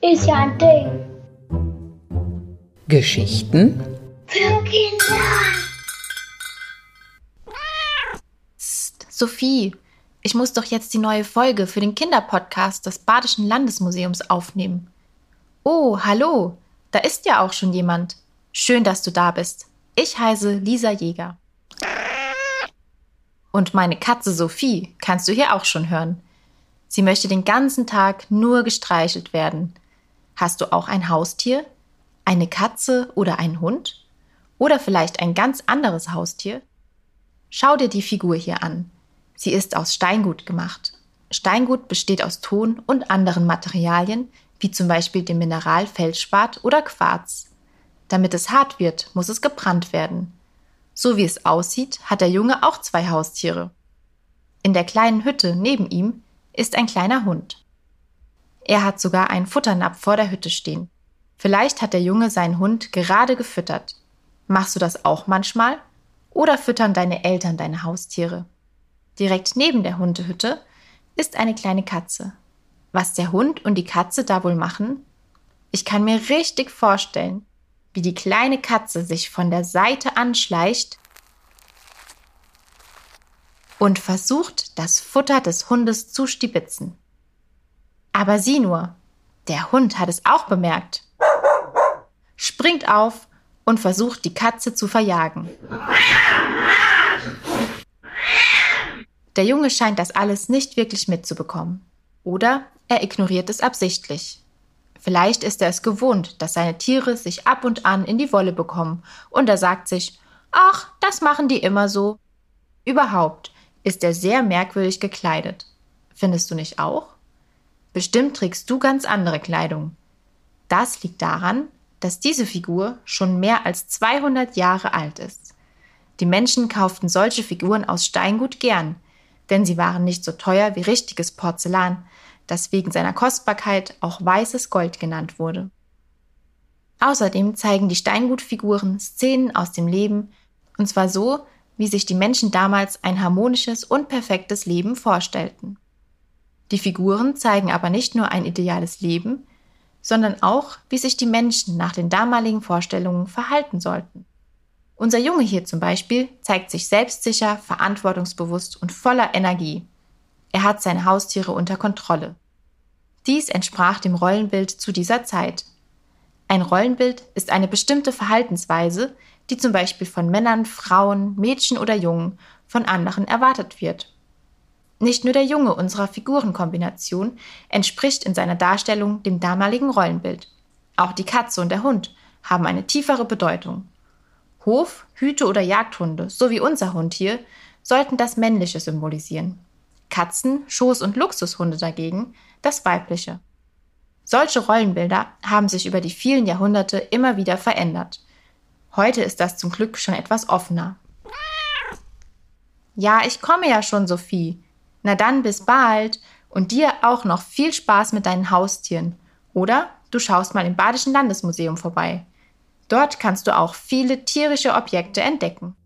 Ist ja ein Ding. Geschichten Für Kinder. Psst, Sophie, ich muss doch jetzt die neue Folge für den Kinderpodcast des Badischen Landesmuseums aufnehmen. Oh, hallo, da ist ja auch schon jemand. Schön, dass du da bist. Ich heiße Lisa Jäger. Und meine Katze Sophie kannst du hier auch schon hören. Sie möchte den ganzen Tag nur gestreichelt werden. Hast du auch ein Haustier? Eine Katze oder einen Hund? Oder vielleicht ein ganz anderes Haustier? Schau dir die Figur hier an. Sie ist aus Steingut gemacht. Steingut besteht aus Ton und anderen Materialien, wie zum Beispiel dem Mineral Feldspat oder Quarz. Damit es hart wird, muss es gebrannt werden. So wie es aussieht, hat der Junge auch zwei Haustiere. In der kleinen Hütte neben ihm ist ein kleiner Hund. Er hat sogar einen Futternapf vor der Hütte stehen. Vielleicht hat der Junge seinen Hund gerade gefüttert. Machst du das auch manchmal? Oder füttern deine Eltern deine Haustiere? Direkt neben der Hundehütte ist eine kleine Katze. Was der Hund und die Katze da wohl machen? Ich kann mir richtig vorstellen, wie die kleine Katze sich von der Seite anschleicht und versucht, das Futter des Hundes zu stibitzen. Aber sieh nur, der Hund hat es auch bemerkt, springt auf und versucht, die Katze zu verjagen. Der Junge scheint das alles nicht wirklich mitzubekommen. Oder er ignoriert es absichtlich. Vielleicht ist er es gewohnt, dass seine Tiere sich ab und an in die Wolle bekommen, und er sagt sich, ach, das machen die immer so. Überhaupt ist er sehr merkwürdig gekleidet. Findest du nicht auch? Bestimmt trägst du ganz andere Kleidung. Das liegt daran, dass diese Figur schon mehr als 200 Jahre alt ist. Die Menschen kauften solche Figuren aus Steingut gern, denn sie waren nicht so teuer wie richtiges Porzellan, das wegen seiner Kostbarkeit auch weißes Gold genannt wurde. Außerdem zeigen die Steingutfiguren Szenen aus dem Leben, und zwar so, wie sich die Menschen damals ein harmonisches und perfektes Leben vorstellten. Die Figuren zeigen aber nicht nur ein ideales Leben, sondern auch, wie sich die Menschen nach den damaligen Vorstellungen verhalten sollten. Unser Junge hier zum Beispiel zeigt sich selbstsicher, verantwortungsbewusst und voller Energie. Er hat seine Haustiere unter Kontrolle. Dies entsprach dem Rollenbild zu dieser Zeit. Ein Rollenbild ist eine bestimmte Verhaltensweise, die zum Beispiel von Männern, Frauen, Mädchen oder Jungen von anderen erwartet wird. Nicht nur der Junge unserer Figurenkombination entspricht in seiner Darstellung dem damaligen Rollenbild. Auch die Katze und der Hund haben eine tiefere Bedeutung. Hof-, Hüte- oder Jagdhunde, so wie unser Hund hier, sollten das Männliche symbolisieren. Katzen, Schoß- und Luxushunde dagegen das Weibliche. Solche Rollenbilder haben sich über die vielen Jahrhunderte immer wieder verändert. Heute ist das zum Glück schon etwas offener. Ja, ich komme ja schon, Sophie. Na dann bis bald und dir auch noch viel Spaß mit deinen Haustieren. Oder du schaust mal im Badischen Landesmuseum vorbei. Dort kannst du auch viele tierische Objekte entdecken.